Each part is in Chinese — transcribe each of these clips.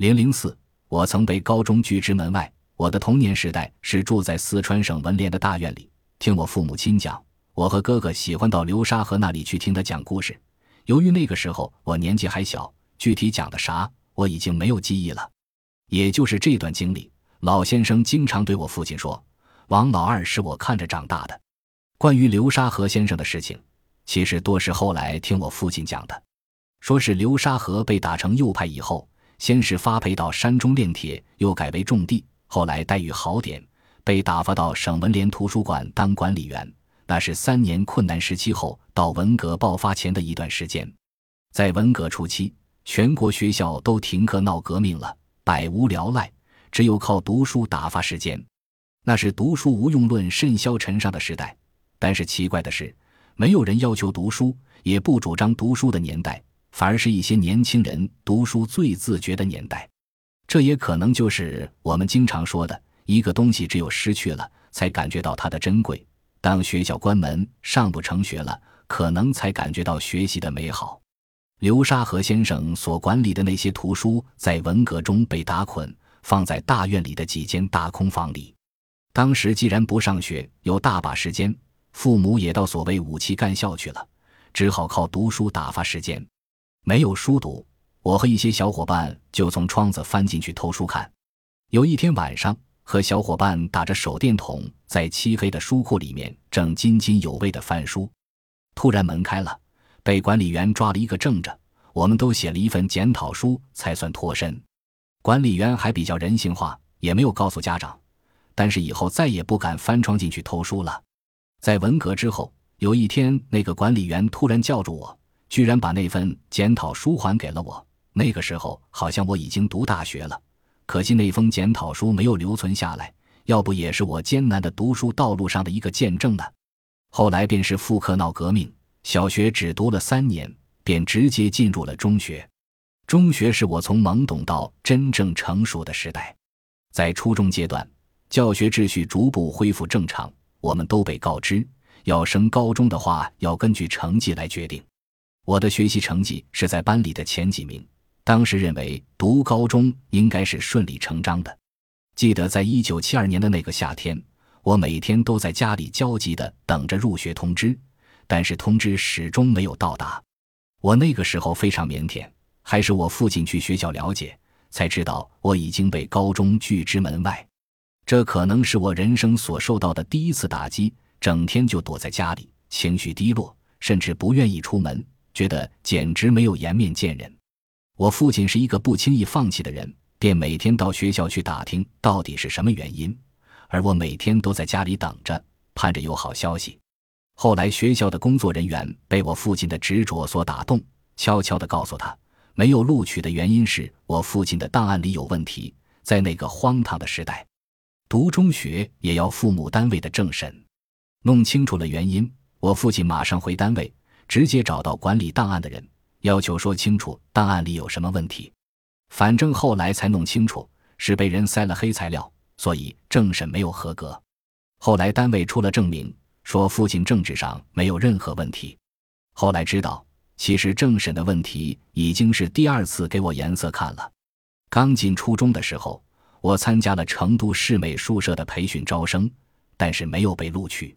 零零四，我曾被高中拒之门外。我的童年时代是住在四川省文联的大院里，听我父母亲讲。我和哥哥喜欢到流沙河那里去听他讲故事。由于那个时候我年纪还小，具体讲的啥我已经没有记忆了。也就是这段经历，老先生经常对我父亲说：“王老二是我看着长大的。”关于流沙河先生的事情，其实多是后来听我父亲讲的。说是流沙河被打成右派以后，先是发配到山中炼铁，又改为种地，后来待遇好点，被打发到省文联图书馆当管理员。那是三年困难时期后到文革爆发前的一段时间。在文革初期，全国学校都停课闹革命了，百无聊赖，只有靠读书打发时间。那是读书无用论甚嚣尘上的时代。但是奇怪的是，没有人要求读书，也不主张读书的年代。反而是一些年轻人读书最自觉的年代，这也可能就是我们经常说的一个东西，只有失去了，才感觉到它的珍贵。当学校关门，上不成学了，可能才感觉到学习的美好。流沙河先生所管理的那些图书，在文革中被打捆，放在大院里的几间大空房里。当时既然不上学，有大把时间，父母也到所谓武器干校去了，只好靠读书打发时间。没有书读，我和一些小伙伴就从窗子翻进去偷书看。有一天晚上，和小伙伴打着手电筒，在漆黑的书库里面正津津有味地翻书，突然门开了，被管理员抓了一个正着。我们都写了一份检讨书才算脱身。管理员还比较人性化，也没有告诉家长，但是以后再也不敢翻窗进去偷书了。在文革之后，有一天，那个管理员突然叫住我。居然把那份检讨书还给了我。那个时候好像我已经读大学了，可惜那封检讨书没有留存下来，要不也是我艰难的读书道路上的一个见证呢。后来便是复课闹革命，小学只读了三年，便直接进入了中学。中学是我从懵懂到真正成熟的时代。在初中阶段，教学秩序逐步恢复正常，我们都被告知，要升高中的话要根据成绩来决定。我的学习成绩是在班里的前几名，当时认为读高中应该是顺理成章的。记得在一九七二年的那个夏天，我每天都在家里焦急地等着入学通知，但是通知始终没有到达。我那个时候非常腼腆，还是我父亲去学校了解，才知道我已经被高中拒之门外。这可能是我人生所受到的第一次打击，整天就躲在家里，情绪低落，甚至不愿意出门。觉得简直没有颜面见人。我父亲是一个不轻易放弃的人，便每天到学校去打听到底是什么原因，而我每天都在家里等着，盼着有好消息。后来学校的工作人员被我父亲的执着所打动，悄悄地告诉他，没有录取的原因是我父亲的档案里有问题。在那个荒唐的时代，读中学也要父母单位的政审，弄清楚了原因，我父亲马上回单位。直接找到管理档案的人，要求说清楚档案里有什么问题。反正后来才弄清楚是被人塞了黑材料，所以政审没有合格。后来单位出了证明，说父亲政治上没有任何问题。后来知道，其实政审的问题已经是第二次给我颜色看了。刚进初中的时候，我参加了成都市美术社的培训招生，但是没有被录取。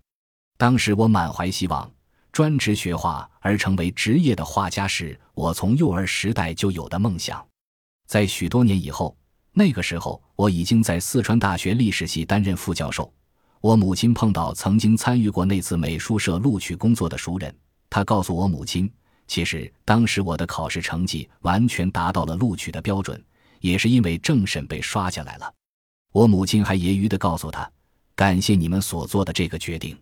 当时我满怀希望。专职学画而成为职业的画家是我从幼儿时代就有的梦想。在许多年以后，那个时候我已经在四川大学历史系担任副教授。我母亲碰到曾经参与过那次美术社录取工作的熟人，他告诉我母亲，其实当时我的考试成绩完全达到了录取的标准，也是因为政审被刷下来了。我母亲还揶揄地告诉他：“感谢你们所做的这个决定，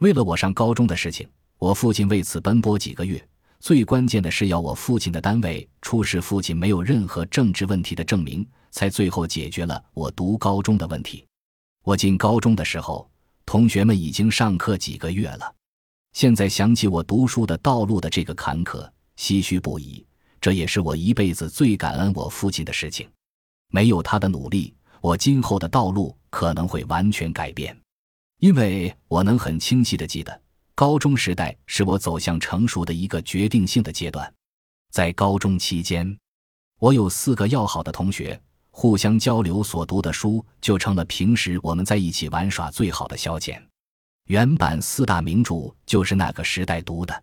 为了我上高中的事情。”我父亲为此奔波几个月，最关键的是要我父亲的单位出示父亲没有任何政治问题的证明，才最后解决了我读高中的问题。我进高中的时候，同学们已经上课几个月了。现在想起我读书的道路的这个坎坷，唏嘘不已。这也是我一辈子最感恩我父亲的事情。没有他的努力，我今后的道路可能会完全改变，因为我能很清晰的记得。高中时代是我走向成熟的一个决定性的阶段，在高中期间，我有四个要好的同学，互相交流所读的书，就成了平时我们在一起玩耍最好的消遣。原版四大名著就是那个时代读的，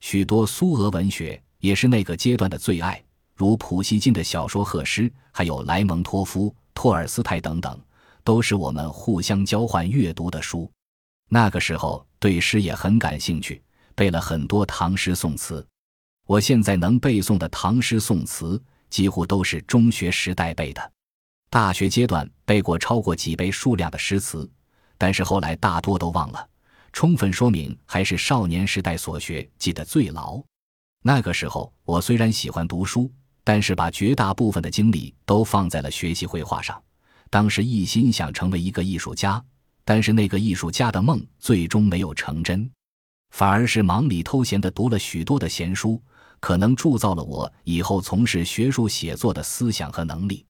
许多苏俄文学也是那个阶段的最爱，如普希金的小说《赫诗》，还有莱蒙托夫、托尔斯泰等等，都是我们互相交换阅读的书。那个时候对诗也很感兴趣，背了很多唐诗宋词。我现在能背诵的唐诗宋词，几乎都是中学时代背的。大学阶段背过超过几倍数量的诗词，但是后来大多都忘了，充分说明还是少年时代所学记得最牢。那个时候我虽然喜欢读书，但是把绝大部分的精力都放在了学习绘画上。当时一心想成为一个艺术家。但是那个艺术家的梦最终没有成真，反而是忙里偷闲的读了许多的闲书，可能铸造了我以后从事学术写作的思想和能力。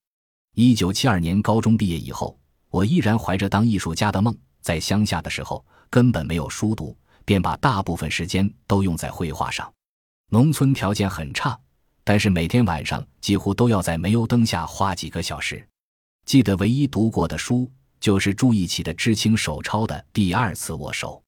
一九七二年高中毕业以后，我依然怀着当艺术家的梦，在乡下的时候根本没有书读，便把大部分时间都用在绘画上。农村条件很差，但是每天晚上几乎都要在煤油灯下画几个小时。记得唯一读过的书。就是朱一起的知青手抄的第二次握手。